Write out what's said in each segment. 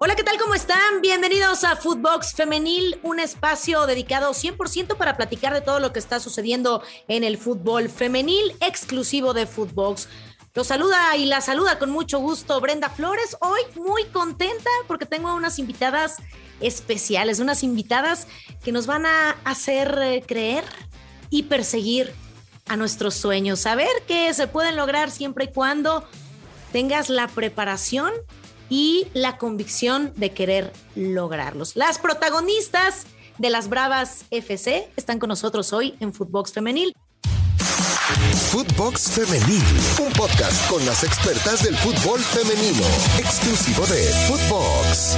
Hola, ¿qué tal? ¿Cómo están? Bienvenidos a Footbox Femenil, un espacio dedicado 100% para platicar de todo lo que está sucediendo en el fútbol femenil exclusivo de Footbox. Los saluda y la saluda con mucho gusto Brenda Flores. Hoy muy contenta porque tengo unas invitadas especiales, unas invitadas que nos van a hacer eh, creer y perseguir a nuestros sueños, saber que se pueden lograr siempre y cuando tengas la preparación y la convicción de querer lograrlos. Las protagonistas de las Bravas FC están con nosotros hoy en Footbox Femenil. Footbox Femenil, un podcast con las expertas del fútbol femenino, exclusivo de Footbox.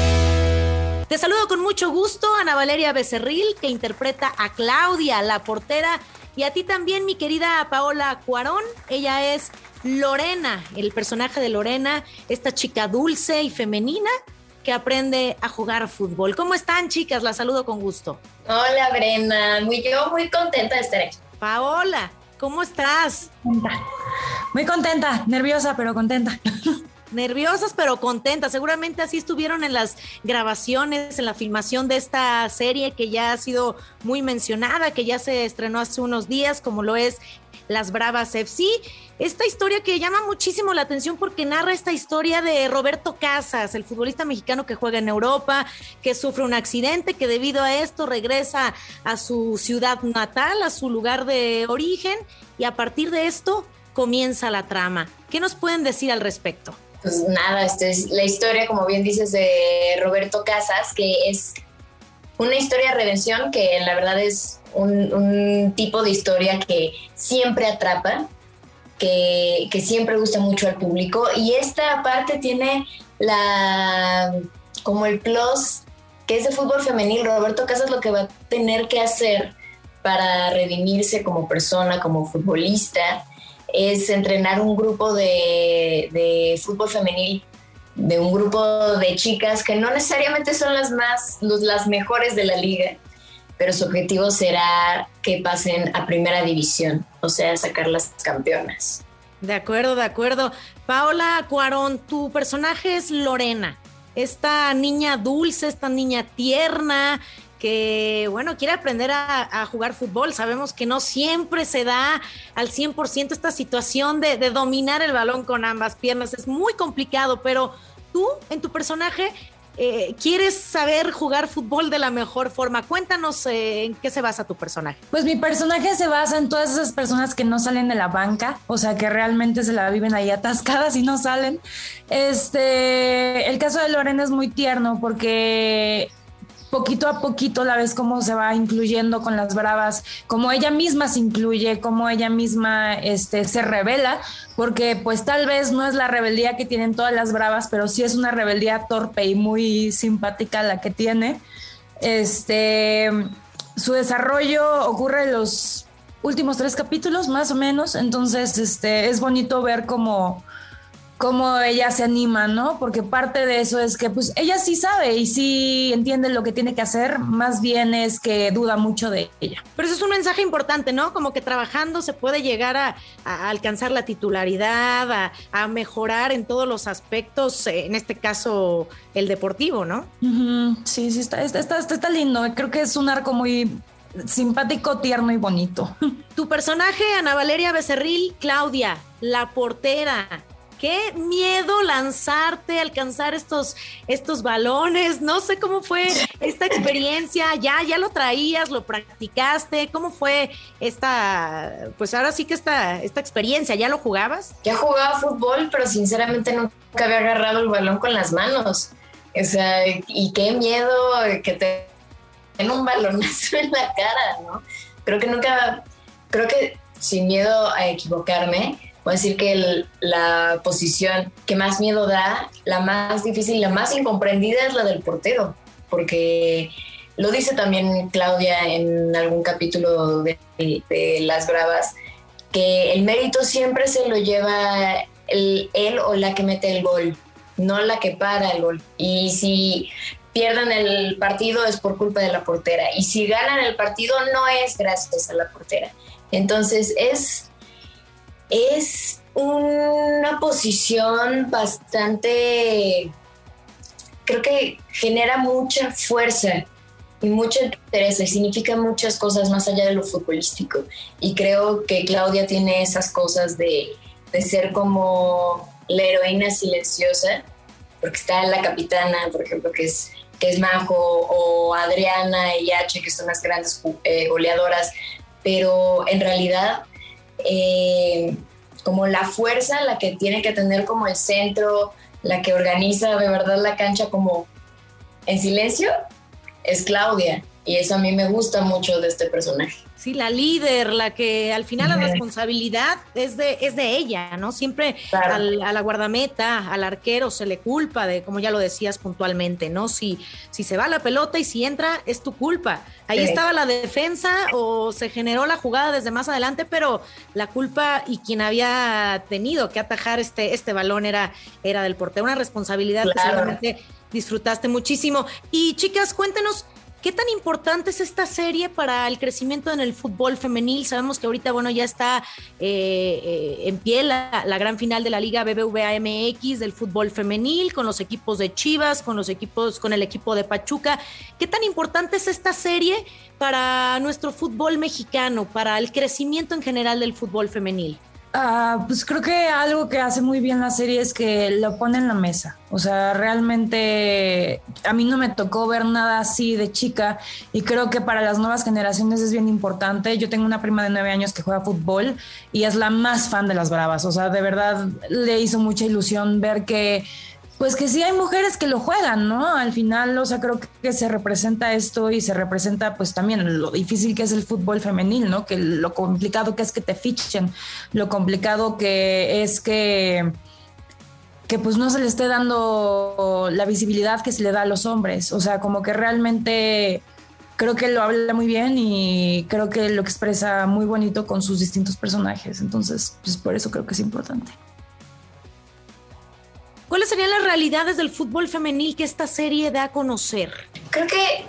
Te saludo con mucho gusto, Ana Valeria Becerril, que interpreta a Claudia, la portera, y a ti también, mi querida Paola Cuarón. Ella es Lorena, el personaje de Lorena, esta chica dulce y femenina que aprende a jugar fútbol. ¿Cómo están, chicas? La saludo con gusto. Hola, Brenda. Muy, yo muy contenta de estar aquí. Paola, ¿cómo estás? Muy contenta, nerviosa, pero contenta. nerviosas pero contentas. Seguramente así estuvieron en las grabaciones, en la filmación de esta serie que ya ha sido muy mencionada, que ya se estrenó hace unos días, como lo es Las Bravas FC. Esta historia que llama muchísimo la atención porque narra esta historia de Roberto Casas, el futbolista mexicano que juega en Europa, que sufre un accidente, que debido a esto regresa a su ciudad natal, a su lugar de origen, y a partir de esto comienza la trama. ¿Qué nos pueden decir al respecto? Pues nada, esta es la historia, como bien dices, de Roberto Casas, que es una historia de redención que la verdad es un, tipo de historia que siempre atrapa, que, que, siempre gusta mucho al público. Y esta parte tiene la como el plus que es de fútbol femenil. Roberto Casas lo que va a tener que hacer para redimirse como persona, como futbolista, es entrenar un grupo de, fútbol femenil, de un grupo de chicas que no necesariamente son las más, las mejores de la liga, pero su objetivo será que pasen a primera división, o sea, sacar las campeonas. De acuerdo, de acuerdo. Paola Cuarón, tu personaje es Lorena, esta niña dulce, esta niña tierna, que, bueno, quiere aprender a, jugar fútbol. Sabemos que no siempre se da al 100% esta situación de, dominar el balón con ambas piernas. Es muy complicado, pero tú, en tu personaje, eh, quieres saber jugar fútbol de la mejor forma. Cuéntanos eh, en qué se basa tu personaje. Pues mi personaje se basa en todas esas personas que no salen de la banca, o sea, que realmente se la viven ahí atascadas y no salen. Este, el caso de Lorena es muy tierno porque poquito a poquito la ves cómo se va incluyendo con las bravas, como ella misma se incluye, como ella misma este, se revela, porque pues tal vez no es la rebeldía que tienen todas las bravas, pero sí es una rebeldía torpe y muy simpática la que tiene. Este, su desarrollo ocurre en los últimos tres capítulos, más o menos, entonces este, es bonito ver cómo cómo ella se anima, ¿no? Porque parte de eso es que pues ella sí sabe y sí entiende lo que tiene que hacer, más bien es que duda mucho de ella. Pero eso es un mensaje importante, ¿no? Como que trabajando se puede llegar a, alcanzar la titularidad, a, mejorar en todos los aspectos, en este caso el deportivo, ¿no? Sí, sí, está, está, está, está lindo. Creo que es un arco muy simpático, tierno y bonito. Tu personaje, Ana Valeria Becerril, Claudia, la portera, qué miedo lanzarte, alcanzar estos, estos balones. No sé cómo fue esta experiencia. Ya, ya lo traías, lo practicaste. ¿Cómo fue esta, pues ahora sí que esta, esta experiencia? ¿Ya lo jugabas? Ya jugaba fútbol, pero sinceramente nunca había agarrado el balón con las manos. O sea, y qué miedo que te den un balonazo en la cara, ¿no? Creo que nunca, creo que sin miedo a equivocarme, Puedo decir que la posición que más miedo da, la más difícil la más incomprendida es la del portero, porque lo dice también Claudia en algún capítulo de, Las Bravas, que el mérito siempre se lo lleva el, él o la que mete el gol, no la que para el gol. Y si pierden el partido es por culpa de la portera. Y si ganan el partido no es gracias a la portera. Entonces es es una posición bastante creo que genera mucha fuerza y mucho interés y significa muchas cosas más allá de lo futbolístico. Y creo que Claudia tiene esas cosas de, de ser como la heroína silenciosa, porque está la capitana, por ejemplo, que es, que es Majo, o Adriana y H, que son las grandes eh, goleadoras, pero en realidad eh, como la fuerza, la que tiene que tener como el centro, la que organiza de verdad la cancha como en silencio, es Claudia. Y eso a mí me gusta mucho de este personaje. Sí, la líder, la que al final la responsabilidad es de, es de ella, ¿no? Siempre a la guardameta, al arquero se le culpa de, como ya lo decías puntualmente, ¿no? Si, si se va la pelota y si entra, es tu culpa. Ahí estaba la defensa o se generó la jugada desde más adelante, pero la culpa y quien había tenido que atajar este, este balón era, era del portero. Una responsabilidad que seguramente disfrutaste muchísimo. Y chicas, cuéntenos ¿Qué tan importante es esta serie para el crecimiento en el fútbol femenil? Sabemos que ahorita, bueno, ya está eh, eh, en pie la, gran final de la Liga BBVA MX del fútbol femenil con los equipos de Chivas, con los equipos, con el equipo de Pachuca. ¿Qué tan importante es esta serie para nuestro fútbol mexicano, para el crecimiento en general del fútbol femenil? Ah, pues creo que algo que hace muy bien la serie es que lo pone en la mesa. O sea, realmente a mí no me tocó ver nada así de chica y creo que para las nuevas generaciones es bien importante. Yo tengo una prima de nueve años que juega fútbol y es la más fan de las Bravas. O sea, de verdad le hizo mucha ilusión ver que pues que sí hay mujeres que lo juegan, ¿no? Al final, o sea, creo que se representa esto y se representa pues también lo difícil que es el fútbol femenil, ¿no? Que lo complicado que es que te fichen, lo complicado que es que que pues no se le esté dando la visibilidad que se le da a los hombres, o sea, como que realmente creo que lo habla muy bien y creo que lo expresa muy bonito con sus distintos personajes, entonces pues por eso creo que es importante. ¿Cuáles serían las realidades del fútbol femenil que esta serie da a conocer? Creo que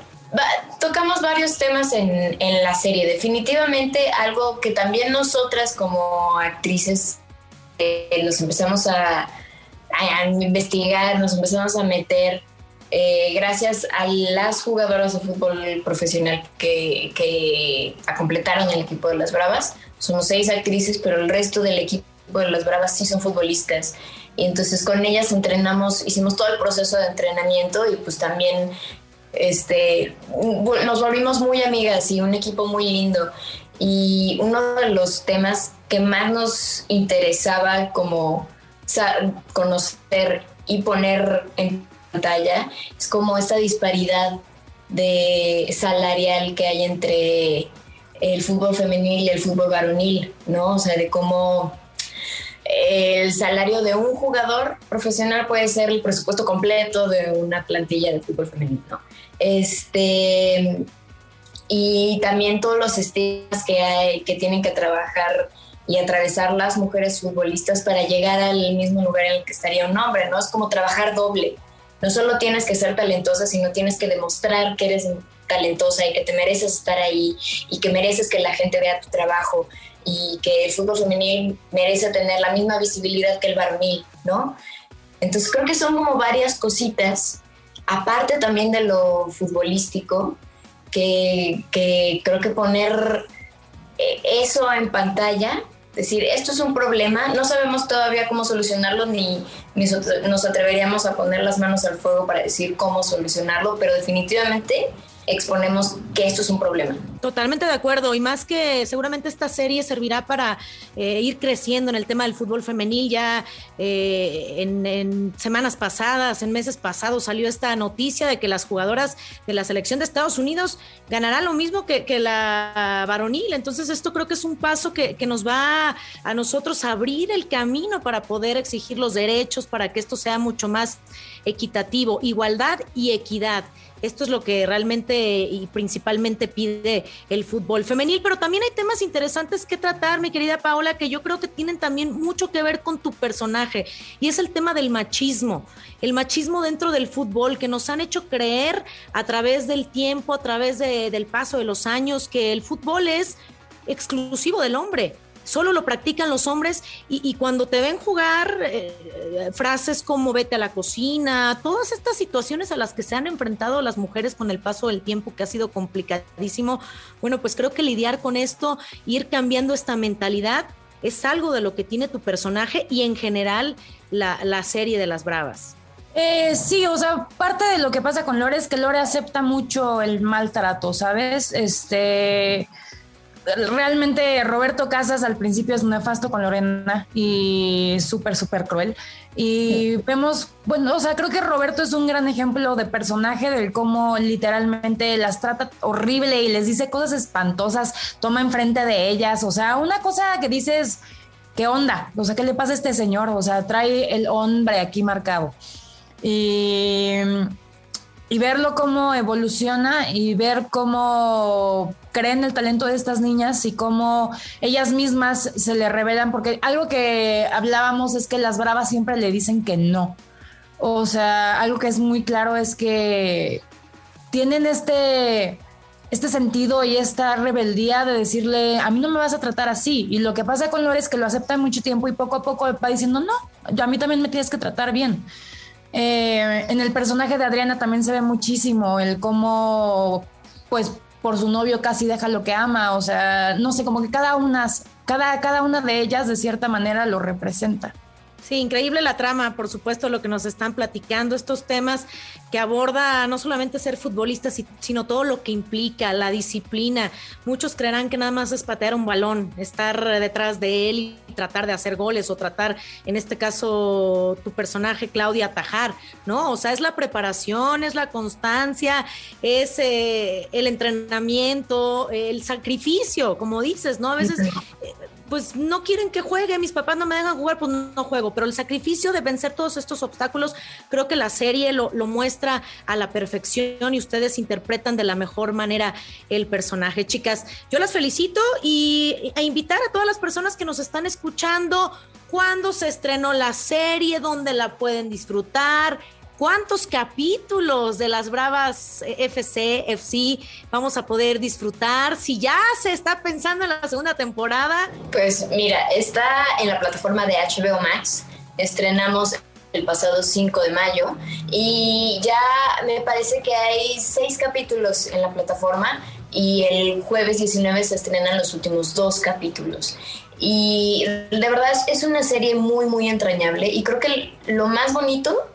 tocamos varios temas en, la serie. Definitivamente algo que también nosotras como actrices eh, nos empezamos a, investigar, nos empezamos a meter eh, gracias a las jugadoras de fútbol profesional que, que completaron el equipo de las Bravas. Somos seis actrices, pero el resto del equipo de las Bravas sí son futbolistas. Y entonces con ellas entrenamos, hicimos todo el proceso de entrenamiento y pues también este, nos volvimos muy amigas y un equipo muy lindo. Y uno de los temas que más nos interesaba como conocer y poner en pantalla es como esta disparidad de salarial que hay entre el fútbol femenil y el fútbol varonil, ¿no? O sea, de cómo el salario de un jugador profesional puede ser el presupuesto completo de una plantilla de fútbol femenino. Este, y también todos los estigmas que hay, que tienen que trabajar y atravesar las mujeres futbolistas para llegar al mismo lugar en el que estaría un hombre, ¿no? Es como trabajar doble. No solo tienes que ser talentosa, sino tienes que demostrar que eres talentosa y que te mereces estar ahí y que mereces que la gente vea tu trabajo y que el fútbol femenil merece tener la misma visibilidad que el varonil, ¿no? Entonces creo que son como varias cositas, aparte también de lo futbolístico, que, que creo que poner eh, eso en pantalla, decir, esto es un problema, no sabemos todavía cómo solucionarlo, ni, ni nos atreveríamos a poner las manos al fuego para decir cómo solucionarlo, pero definitivamente exponemos que esto es un problema. Totalmente de acuerdo, y más que seguramente esta serie servirá para eh, ir creciendo en el tema del fútbol femenil. Ya eh, en, semanas pasadas, en meses pasados, salió esta noticia de que las jugadoras de la selección de Estados Unidos ganarán lo mismo que, la varonil. Entonces, esto creo que es un paso que, nos va a nosotros a abrir el camino para poder exigir los derechos, para que esto sea mucho más equitativo, igualdad y equidad. Esto es lo que realmente y principalmente pide el fútbol femenil, pero también hay temas interesantes que tratar, mi querida Paola, que yo creo que tienen también mucho que ver con tu personaje, y es el tema del machismo, el machismo dentro del fútbol, que nos han hecho creer a través del tiempo, a través del paso de los años, que el fútbol es exclusivo del hombre solo lo practican los hombres y, cuando te ven jugar eh, frases como vete a la cocina, todas estas situaciones a las que se han enfrentado las mujeres con el paso del tiempo que ha sido complicadísimo, bueno, pues creo que lidiar con esto, ir cambiando esta mentalidad, es algo de lo que tiene tu personaje y en general la, la serie de las Bravas. Eh, sí, o sea, parte de lo que pasa con Lore es que Lore acepta mucho el maltrato, ¿sabes? Este realmente Roberto Casas al principio es nefasto con Lorena y súper, súper cruel. Y vemos, bueno, o sea, creo que Roberto es un gran ejemplo de personaje del cómo literalmente las trata horrible y les dice cosas espantosas, toma enfrente de ellas, o sea, una cosa que dices, ¿qué onda? O sea, ¿qué le pasa a este señor? O sea, trae el hombre aquí marcado. Y y verlo cómo evoluciona y ver cómo creen el talento de estas niñas y cómo ellas mismas se le revelan, porque algo que hablábamos es que las bravas siempre le dicen que no. O sea, algo que es muy claro es que tienen este, este sentido y esta rebeldía de decirle, a mí no me vas a tratar así. Y lo que pasa con Lore es que lo acepta mucho tiempo y poco a poco va diciendo, no, a mí también me tienes que tratar bien. Eh, en el personaje de Adriana también se ve muchísimo el cómo, pues, por su novio casi deja lo que ama. O sea, no sé, como que cada una, cada, cada una de ellas de cierta manera lo representa. Sí, increíble la trama, por supuesto, lo que nos están platicando, estos temas que aborda no solamente ser futbolista, sino todo lo que implica, la disciplina. Muchos creerán que nada más es patear un balón, estar detrás de él y tratar de hacer goles o tratar, en este caso, tu personaje, Claudia, atajar, ¿no? O sea, es la preparación, es la constancia, es eh, el entrenamiento, el sacrificio, como dices, ¿no? A veces pues no quieren que juegue, mis papás no me dejan jugar, pues no juego, pero el sacrificio de vencer todos estos obstáculos, creo que la serie lo, muestra a la perfección y ustedes interpretan de la mejor manera el personaje. Chicas, yo las felicito y a invitar a todas las personas que nos están escuchando, cuándo se estrenó la serie, dónde la pueden disfrutar, cuántos capítulos de las Bravas eh, FC, FC vamos a poder disfrutar. Si ya se está pensando en la segunda temporada. Pues mira, está en la plataforma de HBO Max. Estrenamos el pasado 5 de mayo y ya me parece que hay seis capítulos en la plataforma y el jueves 19 se estrenan los últimos dos capítulos. Y de verdad es una serie muy, muy entrañable y creo que lo más bonito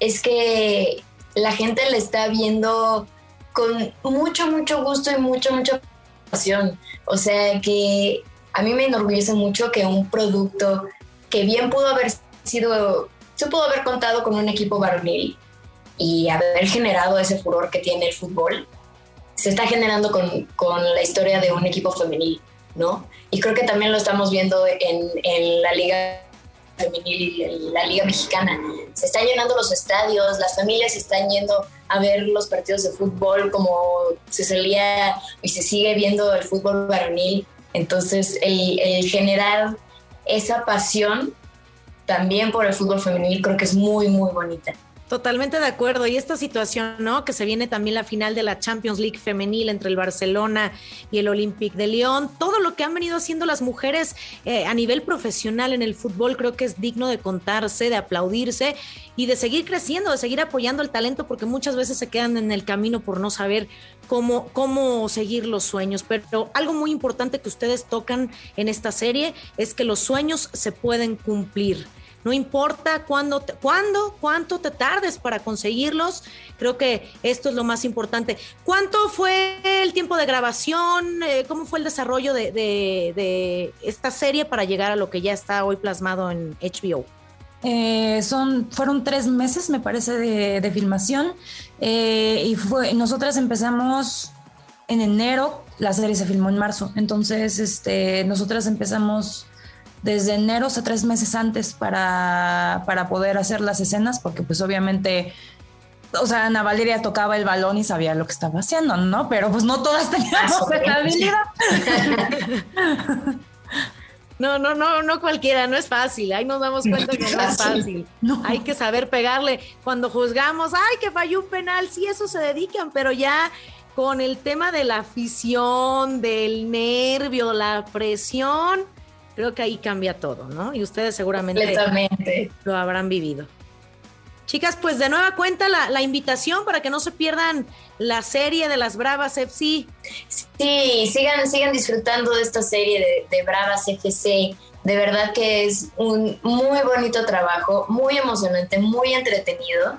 es que la gente le está viendo con mucho, mucho gusto y mucho, mucha pasión. O sea que a mí me enorgullece mucho que un producto que bien pudo haber sido, se pudo haber contado con un equipo varonil y haber generado ese furor que tiene el fútbol, se está generando con, con la historia de un equipo femenil, ¿no? Y creo que también lo estamos viendo en, en la liga femenil y la Liga Mexicana. Se están llenando los estadios, las familias están yendo a ver los partidos de fútbol como se salía y se sigue viendo el fútbol varonil. Entonces, el, el generar esa pasión también por el fútbol femenil creo que es muy, muy bonita. Totalmente de acuerdo. Y esta situación, ¿no? Que se viene también la final de la Champions League femenil entre el Barcelona y el Olympique de Lyon. Todo lo que han venido haciendo las mujeres eh, a nivel profesional en el fútbol creo que es digno de contarse, de aplaudirse y de seguir creciendo, de seguir apoyando el talento, porque muchas veces se quedan en el camino por no saber cómo, cómo seguir los sueños. Pero algo muy importante que ustedes tocan en esta serie es que los sueños se pueden cumplir no importa cuándo, cuándo, cuánto te tardes para conseguirlos, creo que esto es lo más importante. ¿Cuánto fue el tiempo de grabación? Eh, ¿Cómo fue el desarrollo de, esta serie para llegar a lo que ya está hoy plasmado en HBO? Eh, son, fueron tres meses, me parece, de, filmación. Eh, y fue, nosotras empezamos en enero, la serie se filmó en marzo. Entonces, este, nosotras empezamos desde enero a tres meses antes para, para poder hacer las escenas, porque pues obviamente o sea, Ana Valeria tocaba el balón y sabía lo que estaba haciendo, ¿no? Pero pues no todas teníamos esa habilidad. No, no, no, no cualquiera, no es fácil. Ahí nos damos cuenta que no es fácil. Hay que saber pegarle. Cuando juzgamos, ay, que falló un penal, sí, eso se dedican, pero ya con el tema de la afición, del nervio, la presión, creo que ahí cambia todo, ¿no? Y ustedes seguramente lo habrán vivido. Chicas, pues de nueva cuenta la, invitación para que no se pierdan la serie de las Bravas FC. Sí, sigan, sigan disfrutando de esta serie de, de Bravas FC. De verdad que es un muy bonito trabajo, muy emocionante, muy entretenido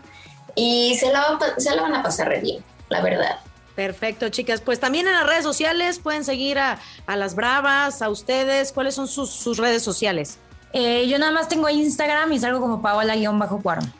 y se la, se la van a pasar re bien, la verdad. Perfecto, chicas. Pues también en las redes sociales pueden seguir a, las Bravas, a ustedes. ¿Cuáles son sus, redes sociales? Eh, yo nada más tengo Instagram y salgo como Paola-Cuarón.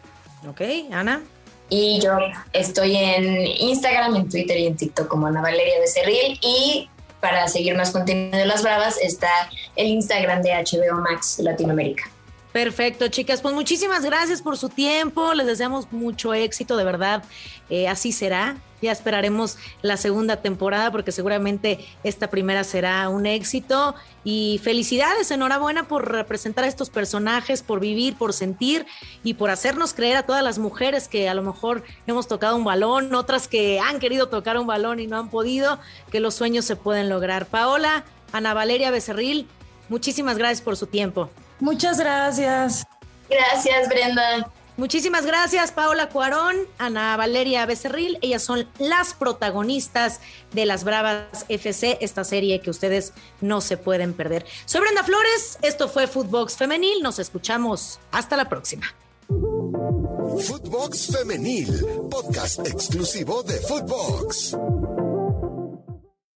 Ok, Ana. Y yo estoy en Instagram, en Twitter y en TikTok como Ana Valeria Becerril. Y para seguir más contenido de Las Bravas está el Instagram de HBO Max Latinoamérica. Perfecto, chicas. Pues muchísimas gracias por su tiempo. Les deseamos mucho éxito, de verdad. Eh, así será. Ya esperaremos la segunda temporada porque seguramente esta primera será un éxito. Y felicidades, enhorabuena por representar a estos personajes, por vivir, por sentir y por hacernos creer a todas las mujeres que a lo mejor hemos tocado un balón, otras que han querido tocar un balón y no han podido, que los sueños se pueden lograr. Paola, Ana Valeria Becerril, muchísimas gracias por su tiempo. Muchas gracias. Gracias, Brenda. Muchísimas gracias, Paola Cuarón, Ana Valeria Becerril. Ellas son las protagonistas de Las Bravas FC, esta serie que ustedes no se pueden perder. Soy Brenda Flores, esto fue Footbox Femenil. Nos escuchamos. Hasta la próxima. Footbox Femenil, podcast exclusivo de Footbox.